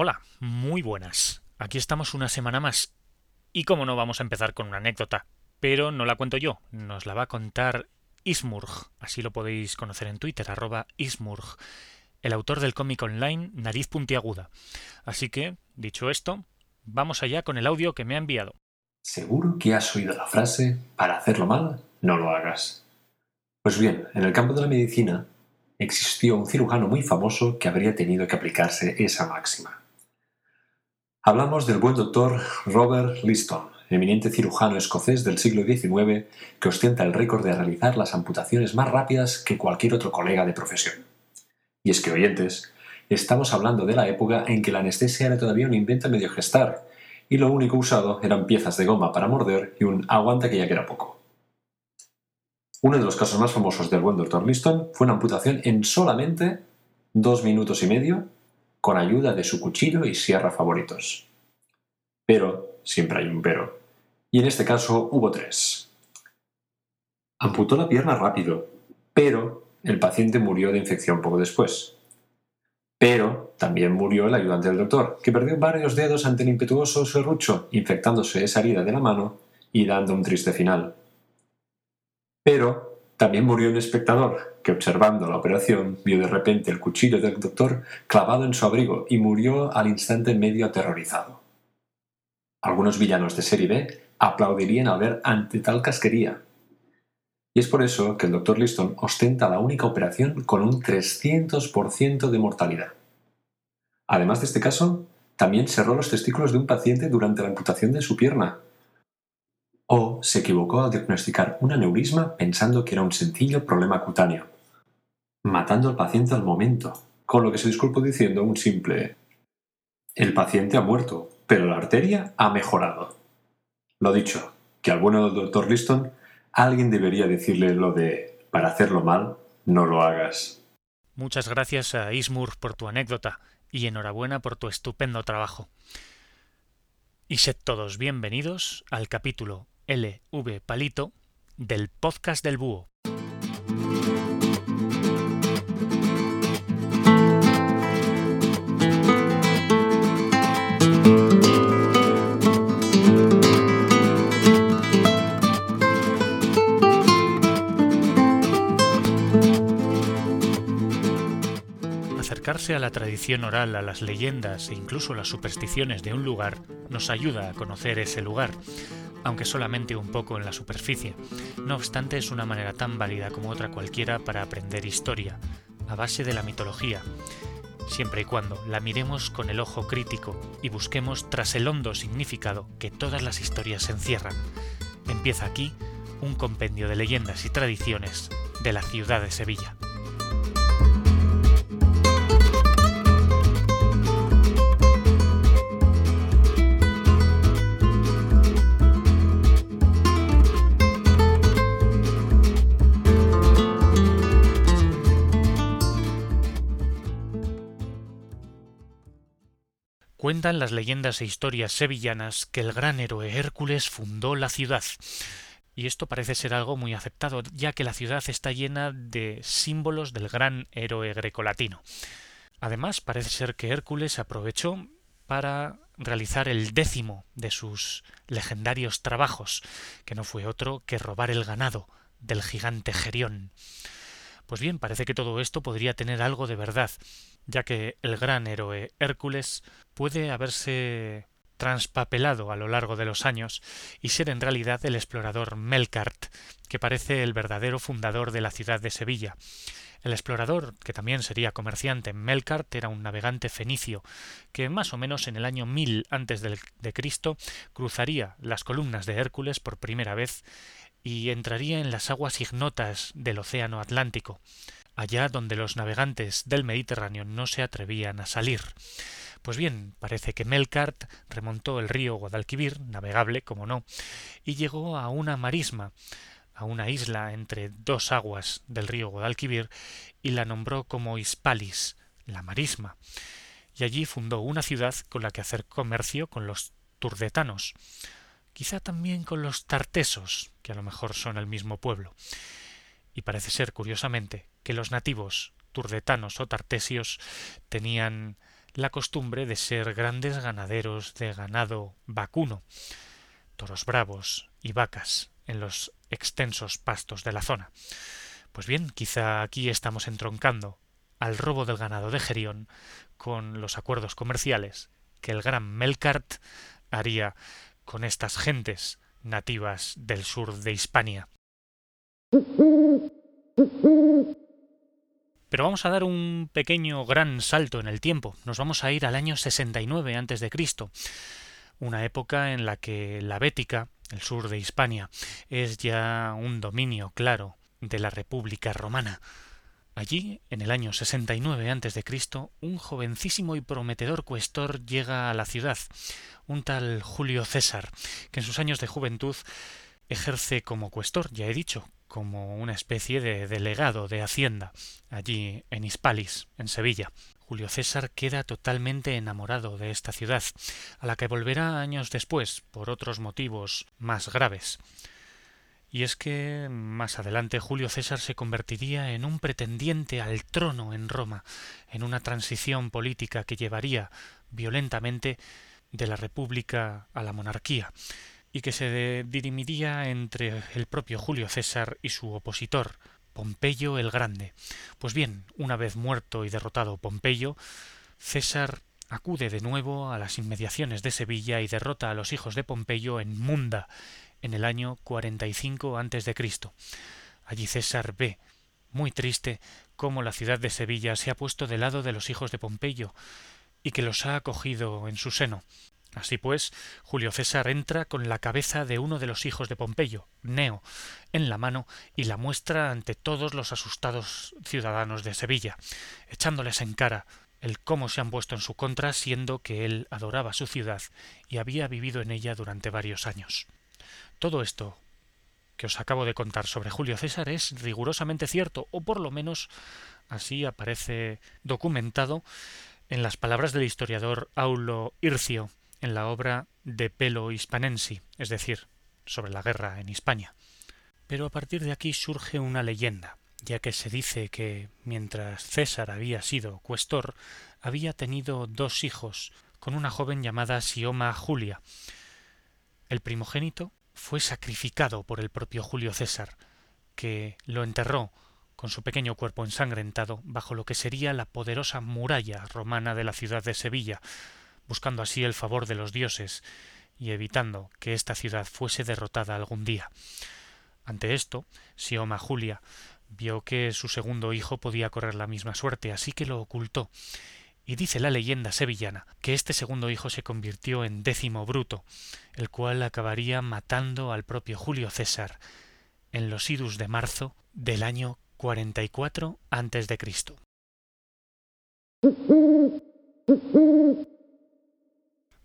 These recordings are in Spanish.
Hola, muy buenas. Aquí estamos una semana más. Y como no, vamos a empezar con una anécdota. Pero no la cuento yo, nos la va a contar Ismurg, así lo podéis conocer en Twitter, arroba Ismurg, el autor del cómic online Nariz Puntiaguda. Así que, dicho esto, vamos allá con el audio que me ha enviado. Seguro que has oído la frase, para hacerlo mal, no lo hagas. Pues bien, en el campo de la medicina existió un cirujano muy famoso que habría tenido que aplicarse esa máxima. Hablamos del buen doctor Robert Liston, eminente cirujano escocés del siglo XIX que ostenta el récord de realizar las amputaciones más rápidas que cualquier otro colega de profesión. Y es que, oyentes, estamos hablando de la época en que la anestesia era todavía un invento medio gestar, y lo único usado eran piezas de goma para morder y un aguante que ya que era poco. Uno de los casos más famosos del buen Dr. Liston fue una amputación en solamente dos minutos y medio con ayuda de su cuchillo y sierra favoritos. Pero, siempre hay un pero, y en este caso hubo tres. Amputó la pierna rápido, pero el paciente murió de infección poco después. Pero también murió el ayudante del doctor, que perdió varios dedos ante el impetuoso serrucho, infectándose esa herida de la mano y dando un triste final. Pero también murió un espectador, que observando la operación vio de repente el cuchillo del doctor clavado en su abrigo y murió al instante medio aterrorizado. Algunos villanos de serie B aplaudirían al ver ante tal casquería. Y es por eso que el doctor Liston ostenta la única operación con un 300% de mortalidad. Además de este caso, también cerró los testículos de un paciente durante la amputación de su pierna, o se equivocó al diagnosticar un aneurisma pensando que era un sencillo problema cutáneo, matando al paciente al momento, con lo que se disculpó diciendo un simple El paciente ha muerto, pero la arteria ha mejorado. Lo dicho, que al bueno del doctor Liston alguien debería decirle lo de para hacerlo mal, no lo hagas. Muchas gracias a Ismur por tu anécdota y enhorabuena por tu estupendo trabajo. Y sed todos bienvenidos al capítulo LV Palito del podcast del Búho. Acercarse a la tradición oral, a las leyendas e incluso las supersticiones de un lugar nos ayuda a conocer ese lugar, aunque solamente un poco en la superficie. No obstante, es una manera tan válida como otra cualquiera para aprender historia, a base de la mitología, siempre y cuando la miremos con el ojo crítico y busquemos tras el hondo significado que todas las historias encierran. Empieza aquí un compendio de leyendas y tradiciones de la ciudad de Sevilla. Cuentan las leyendas e historias sevillanas que el gran héroe Hércules fundó la ciudad. Y esto parece ser algo muy aceptado, ya que la ciudad está llena de símbolos del gran héroe grecolatino. Además, parece ser que Hércules aprovechó para realizar el décimo de sus legendarios trabajos, que no fue otro que robar el ganado del gigante Gerión. Pues bien, parece que todo esto podría tener algo de verdad, ya que el gran héroe Hércules puede haberse transpapelado a lo largo de los años y ser en realidad el explorador Melkart, que parece el verdadero fundador de la ciudad de Sevilla. El explorador, que también sería comerciante, Melkart era un navegante fenicio que más o menos en el año 1000 antes de Cristo cruzaría las columnas de Hércules por primera vez y entraría en las aguas ignotas del océano Atlántico allá donde los navegantes del Mediterráneo no se atrevían a salir. Pues bien, parece que Melkart remontó el río Guadalquivir, navegable, como no, y llegó a una marisma, a una isla entre dos aguas del río Guadalquivir, y la nombró como Hispalis, la marisma, y allí fundó una ciudad con la que hacer comercio con los turdetanos, quizá también con los tartesos, que a lo mejor son el mismo pueblo. Y parece ser, curiosamente, que los nativos turdetanos o tartesios tenían la costumbre de ser grandes ganaderos de ganado vacuno, toros bravos y vacas en los extensos pastos de la zona. Pues bien, quizá aquí estamos entroncando al robo del ganado de Gerión con los acuerdos comerciales que el gran Melkart haría con estas gentes nativas del sur de Hispania. Pero vamos a dar un pequeño gran salto en el tiempo. Nos vamos a ir al año 69 antes de Cristo, una época en la que la Bética, el sur de Hispania, es ya un dominio claro de la República Romana. Allí, en el año 69 a.C., un jovencísimo y prometedor cuestor llega a la ciudad, un tal Julio César, que en sus años de juventud ejerce como cuestor, ya he dicho, como una especie de delegado de Hacienda, allí en Hispalis, en Sevilla. Julio César queda totalmente enamorado de esta ciudad, a la que volverá años después, por otros motivos más graves. Y es que más adelante Julio César se convertiría en un pretendiente al trono en Roma, en una transición política que llevaría violentamente de la República a la monarquía, y que se dirimiría entre el propio Julio César y su opositor, Pompeyo el Grande. Pues bien, una vez muerto y derrotado Pompeyo, César acude de nuevo a las inmediaciones de Sevilla y derrota a los hijos de Pompeyo en Munda, en el año 45 a.C. Allí César ve, muy triste, cómo la ciudad de Sevilla se ha puesto del lado de los hijos de Pompeyo y que los ha acogido en su seno. Así pues, Julio César entra con la cabeza de uno de los hijos de Pompeyo, Neo, en la mano y la muestra ante todos los asustados ciudadanos de Sevilla, echándoles en cara el cómo se han puesto en su contra, siendo que él adoraba su ciudad y había vivido en ella durante varios años. Todo esto que os acabo de contar sobre Julio César es rigurosamente cierto, o por lo menos así aparece documentado en las palabras del historiador Aulo Ircio en la obra De Pelo Hispanensi, es decir, sobre la guerra en Hispania. Pero a partir de aquí surge una leyenda, ya que se dice que mientras César había sido cuestor, había tenido dos hijos con una joven llamada Sioma Julia. El primogénito fue sacrificado por el propio Julio César, que lo enterró con su pequeño cuerpo ensangrentado bajo lo que sería la poderosa muralla romana de la ciudad de Sevilla, buscando así el favor de los dioses y evitando que esta ciudad fuese derrotada algún día. Ante esto, Sioma Julia vio que su segundo hijo podía correr la misma suerte, así que lo ocultó, y dice la leyenda sevillana que este segundo hijo se convirtió en décimo bruto, el cual acabaría matando al propio Julio César en los idus de marzo del año 44 antes de Cristo.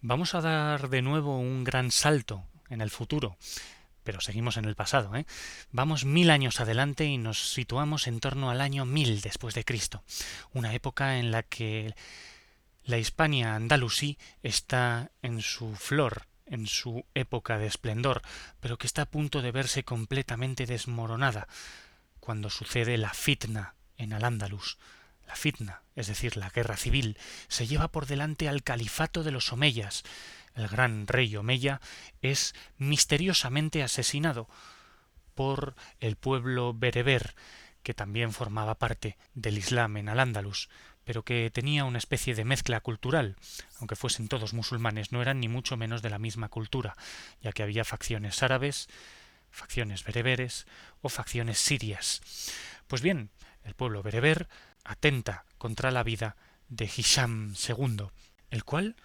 Vamos a dar de nuevo un gran salto en el futuro, pero seguimos en el pasado. ¿eh? Vamos mil años adelante y nos situamos en torno al año mil después de Cristo, una época en la que la Hispania andalusí está en su flor, en su época de esplendor, pero que está a punto de verse completamente desmoronada cuando sucede la fitna en Al-Ándalus. La fitna, es decir, la guerra civil, se lleva por delante al califato de los Omeyas, el gran rey Omeya, es misteriosamente asesinado por el pueblo bereber, que también formaba parte del Islam en Al-Ándalus, pero que tenía una especie de mezcla cultural, aunque fuesen todos musulmanes, no eran ni mucho menos de la misma cultura, ya que había facciones árabes, facciones bereberes o facciones sirias. Pues bien, el pueblo bereber atenta contra la vida de Hisham II, el cual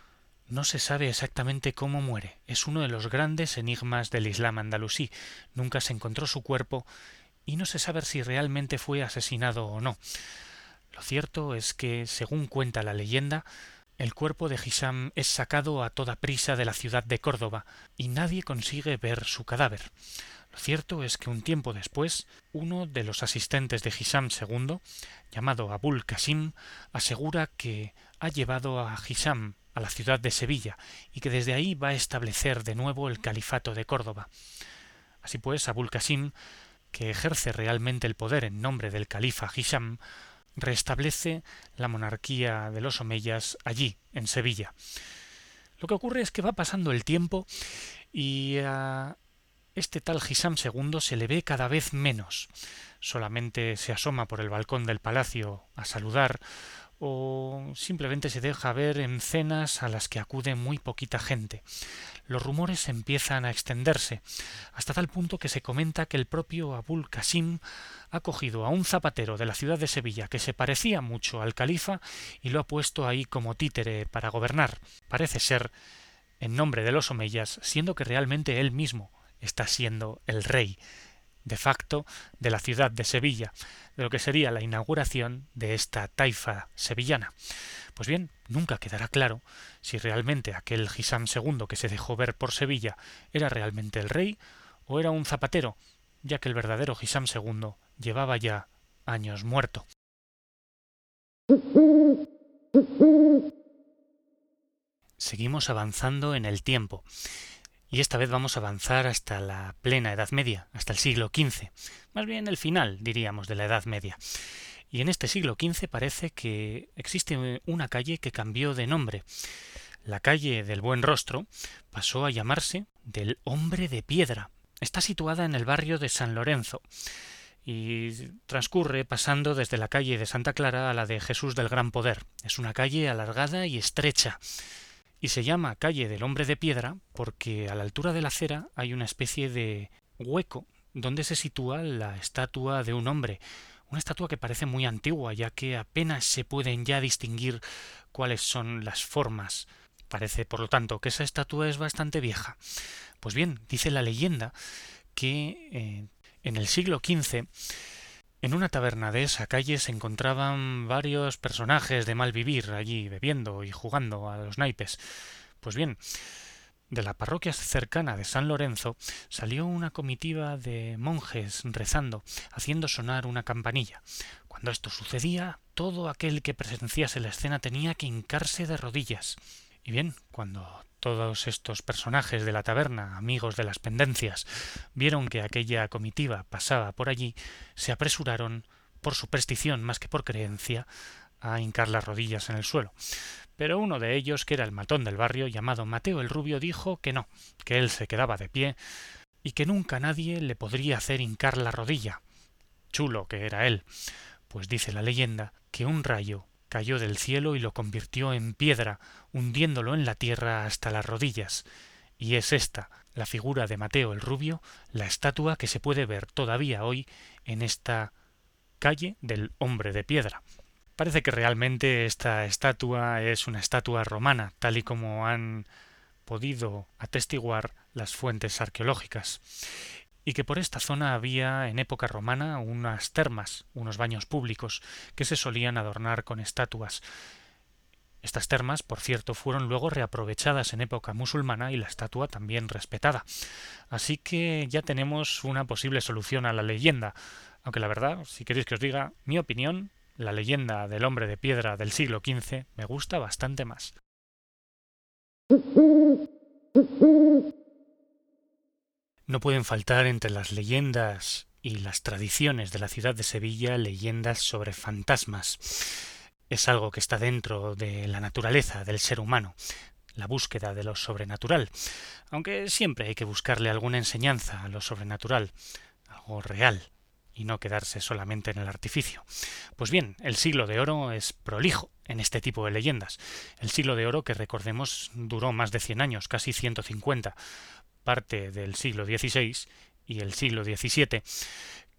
no se sabe exactamente cómo muere. Es uno de los grandes enigmas del Islam andalusí. Nunca se encontró su cuerpo y no se sabe si realmente fue asesinado o no. Lo cierto es que, según cuenta la leyenda, el cuerpo de Hisham es sacado a toda prisa de la ciudad de Córdoba y nadie consigue ver su cadáver. Lo cierto es que un tiempo después, uno de los asistentes de Hisham II, llamado Abul Qasim, asegura que ha llevado a Hisham a la ciudad de Sevilla y que desde ahí va a establecer de nuevo el califato de Córdoba. Así pues, Abul Qasim, que ejerce realmente el poder en nombre del califa Hisham, restablece la monarquía de los Omeyas allí, en Sevilla. Lo que ocurre es que va pasando el tiempo y a este tal Gisam II se le ve cada vez menos. Solamente se asoma por el balcón del palacio a saludar o simplemente se deja ver en cenas a las que acude muy poquita gente. Los rumores empiezan a extenderse, hasta tal punto que se comenta que el propio Abul Qasim ha cogido a un zapatero de la ciudad de Sevilla que se parecía mucho al califa y lo ha puesto ahí como títere para gobernar. Parece ser en nombre de los omeyas, siendo que realmente él mismo está siendo el rey de facto de la ciudad de Sevilla, de lo que sería la inauguración de esta taifa sevillana. Pues bien, nunca quedará claro si realmente aquel Gisam II que se dejó ver por Sevilla era realmente el rey o era un zapatero, ya que el verdadero Gisam II llevaba ya años muerto. Seguimos avanzando en el tiempo, y esta vez vamos a avanzar hasta la plena Edad Media, hasta el siglo XV, más bien el final, diríamos, de la Edad Media. Y en este siglo XV parece que existe una calle que cambió de nombre. La calle del Buen Rostro pasó a llamarse del Hombre de Piedra. Está situada en el barrio de San Lorenzo y transcurre pasando desde la calle de Santa Clara a la de Jesús del Gran Poder. Es una calle alargada y estrecha y se llama calle del hombre de piedra porque a la altura de la acera hay una especie de hueco donde se sitúa la estatua de un hombre, una estatua que parece muy antigua ya que apenas se pueden ya distinguir cuáles son las formas. Parece, por lo tanto, que esa estatua es bastante vieja. Pues bien, dice la leyenda que eh, en el siglo XV en una taberna de esa calle se encontraban varios personajes de mal vivir allí bebiendo y jugando a los naipes. Pues bien, de la parroquia cercana de San Lorenzo salió una comitiva de monjes rezando, haciendo sonar una campanilla. Cuando esto sucedía, todo aquel que presenciase la escena tenía que hincarse de rodillas. Y bien, cuando todos estos personajes de la taberna, amigos de las pendencias, vieron que aquella comitiva pasaba por allí, se apresuraron, por superstición más que por creencia, a hincar las rodillas en el suelo. Pero uno de ellos, que era el matón del barrio, llamado Mateo el Rubio, dijo que no, que él se quedaba de pie y que nunca nadie le podría hacer hincar la rodilla. Chulo que era él, pues dice la leyenda que un rayo cayó del cielo y lo convirtió en piedra, hundiéndolo en la tierra hasta las rodillas. Y es esta, la figura de Mateo el Rubio, la estatua que se puede ver todavía hoy en esta calle del hombre de piedra. Parece que realmente esta estatua es una estatua romana, tal y como han podido atestiguar las fuentes arqueológicas y que por esta zona había en época romana unas termas, unos baños públicos, que se solían adornar con estatuas. Estas termas, por cierto, fueron luego reaprovechadas en época musulmana y la estatua también respetada. Así que ya tenemos una posible solución a la leyenda, aunque la verdad, si queréis que os diga mi opinión, la leyenda del hombre de piedra del siglo XV me gusta bastante más. No pueden faltar entre las leyendas y las tradiciones de la ciudad de Sevilla leyendas sobre fantasmas. Es algo que está dentro de la naturaleza del ser humano, la búsqueda de lo sobrenatural, aunque siempre hay que buscarle alguna enseñanza a lo sobrenatural, algo real, y no quedarse solamente en el artificio. Pues bien, el siglo de oro es prolijo en este tipo de leyendas. El siglo de oro que recordemos duró más de cien años, casi ciento cincuenta, parte del siglo XVI y el siglo XVII,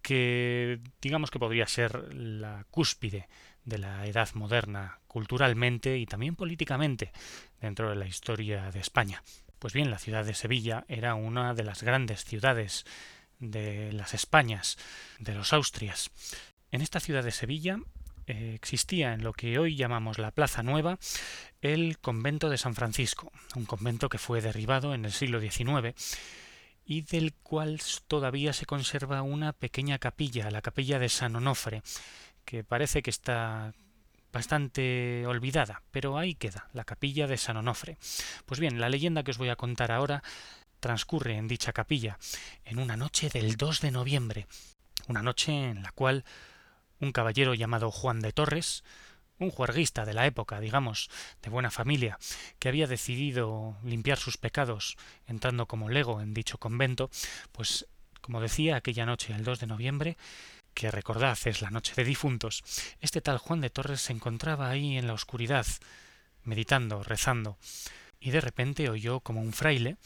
que digamos que podría ser la cúspide de la edad moderna culturalmente y también políticamente dentro de la historia de España. Pues bien, la ciudad de Sevilla era una de las grandes ciudades de las Españas, de los Austrias. En esta ciudad de Sevilla eh, existía en lo que hoy llamamos la Plaza Nueva el convento de San Francisco, un convento que fue derribado en el siglo XIX y del cual todavía se conserva una pequeña capilla, la capilla de San Onofre, que parece que está bastante olvidada, pero ahí queda, la capilla de San Onofre. Pues bien, la leyenda que os voy a contar ahora transcurre en dicha capilla, en una noche del 2 de noviembre, una noche en la cual un caballero llamado Juan de Torres, un juerguista de la época, digamos, de buena familia, que había decidido limpiar sus pecados entrando como lego en dicho convento, pues, como decía aquella noche, el 2 de noviembre, que recordad es la noche de difuntos, este tal Juan de Torres se encontraba ahí en la oscuridad, meditando, rezando, y de repente oyó como un fraile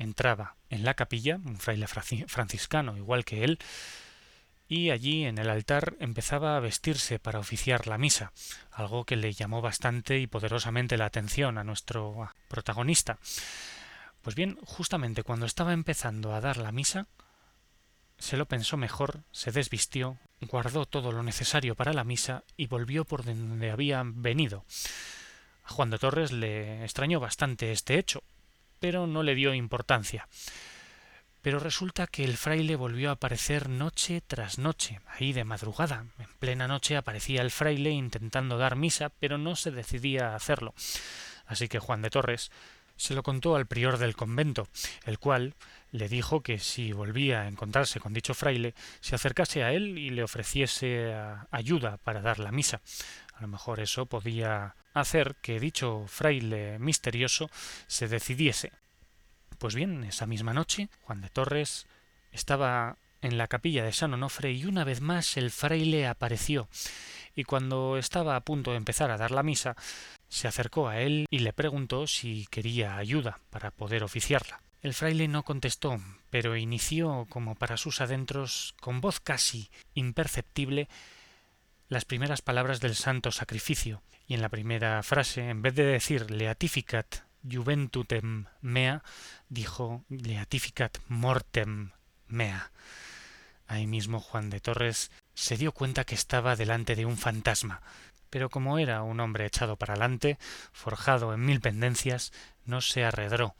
entraba en la capilla, un fraile franciscano igual que él, y allí en el altar empezaba a vestirse para oficiar la misa, algo que le llamó bastante y poderosamente la atención a nuestro protagonista. Pues bien, justamente cuando estaba empezando a dar la misa, se lo pensó mejor, se desvistió, guardó todo lo necesario para la misa y volvió por donde había venido. A Juan de Torres le extrañó bastante este hecho, pero no le dio importancia. Pero resulta que el fraile volvió a aparecer noche tras noche, ahí de madrugada. En plena noche aparecía el fraile intentando dar misa, pero no se decidía a hacerlo. Así que Juan de Torres se lo contó al prior del convento, el cual le dijo que si volvía a encontrarse con dicho fraile, se acercase a él y le ofreciese ayuda para dar la misa. A lo mejor eso podía hacer que dicho fraile misterioso se decidiese pues bien, esa misma noche, Juan de Torres estaba en la capilla de San Onofre y una vez más el fraile apareció, y cuando estaba a punto de empezar a dar la misa, se acercó a él y le preguntó si quería ayuda para poder oficiarla. El fraile no contestó, pero inició, como para sus adentros, con voz casi imperceptible, las primeras palabras del santo sacrificio, y en la primera frase, en vez de decir Leatificat juventutem mea, dijo Leatificat mortem mea. Ahí mismo Juan de Torres se dio cuenta que estaba delante de un fantasma, pero como era un hombre echado para adelante, forjado en mil pendencias, no se arredró,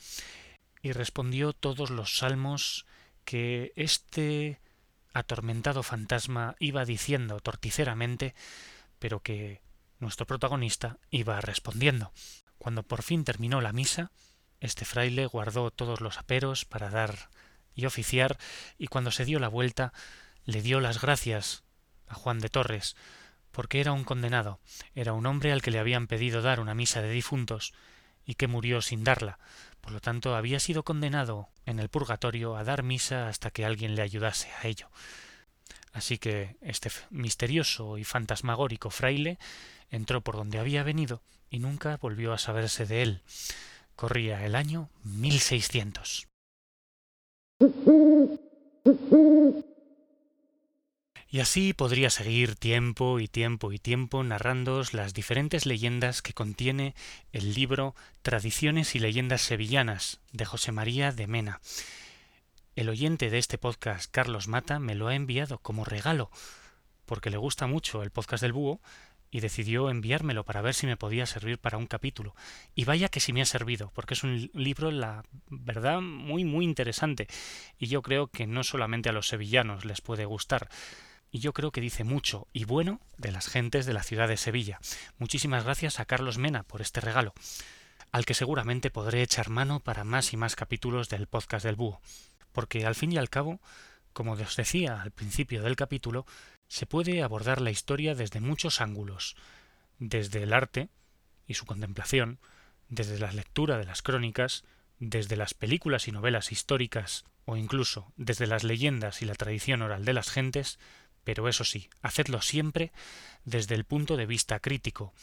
y respondió todos los salmos que este atormentado fantasma iba diciendo torticeramente, pero que nuestro protagonista iba respondiendo. Cuando por fin terminó la misa, este fraile guardó todos los aperos para dar y oficiar, y cuando se dio la vuelta, le dio las gracias a Juan de Torres, porque era un condenado, era un hombre al que le habían pedido dar una misa de difuntos, y que murió sin darla, por lo tanto había sido condenado en el purgatorio a dar misa hasta que alguien le ayudase a ello. Así que este misterioso y fantasmagórico fraile entró por donde había venido y nunca volvió a saberse de él. Corría el año 1600. Y así podría seguir tiempo y tiempo y tiempo narrándoos las diferentes leyendas que contiene el libro Tradiciones y leyendas sevillanas de José María de Mena. El oyente de este podcast, Carlos Mata, me lo ha enviado como regalo, porque le gusta mucho el podcast del búho y decidió enviármelo para ver si me podía servir para un capítulo. Y vaya que sí me ha servido, porque es un libro, la verdad, muy, muy interesante. Y yo creo que no solamente a los sevillanos les puede gustar. Y yo creo que dice mucho y bueno de las gentes de la ciudad de Sevilla. Muchísimas gracias a Carlos Mena por este regalo, al que seguramente podré echar mano para más y más capítulos del podcast del búho. Porque al fin y al cabo, como os decía al principio del capítulo, se puede abordar la historia desde muchos ángulos, desde el arte y su contemplación, desde la lectura de las crónicas, desde las películas y novelas históricas, o incluso desde las leyendas y la tradición oral de las gentes, pero eso sí, hacedlo siempre desde el punto de vista crítico,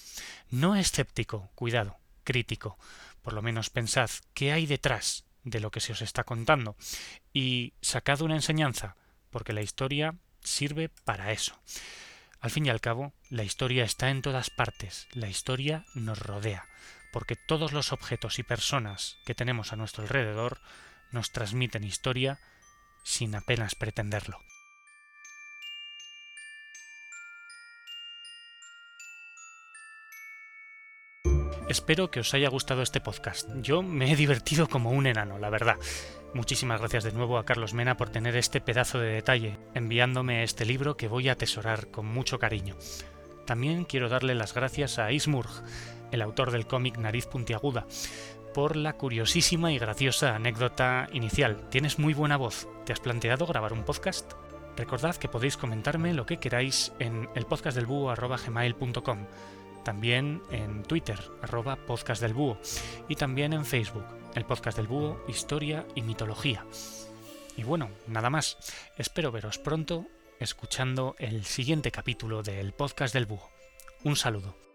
no escéptico, cuidado, crítico, por lo menos pensad qué hay detrás de lo que se os está contando y sacad una enseñanza, porque la historia sirve para eso. Al fin y al cabo, la historia está en todas partes, la historia nos rodea, porque todos los objetos y personas que tenemos a nuestro alrededor nos transmiten historia sin apenas pretenderlo. Espero que os haya gustado este podcast. Yo me he divertido como un enano, la verdad. Muchísimas gracias de nuevo a Carlos Mena por tener este pedazo de detalle, enviándome este libro que voy a atesorar con mucho cariño. También quiero darle las gracias a Ismurg, el autor del cómic Nariz Puntiaguda, por la curiosísima y graciosa anécdota inicial. Tienes muy buena voz. ¿Te has planteado grabar un podcast? Recordad que podéis comentarme lo que queráis en el podcastdelbúho.gmail.com también en Twitter, arroba podcast del búho, y también en Facebook, el podcast del búho, historia y mitología. Y bueno, nada más, espero veros pronto escuchando el siguiente capítulo del podcast del búho. Un saludo.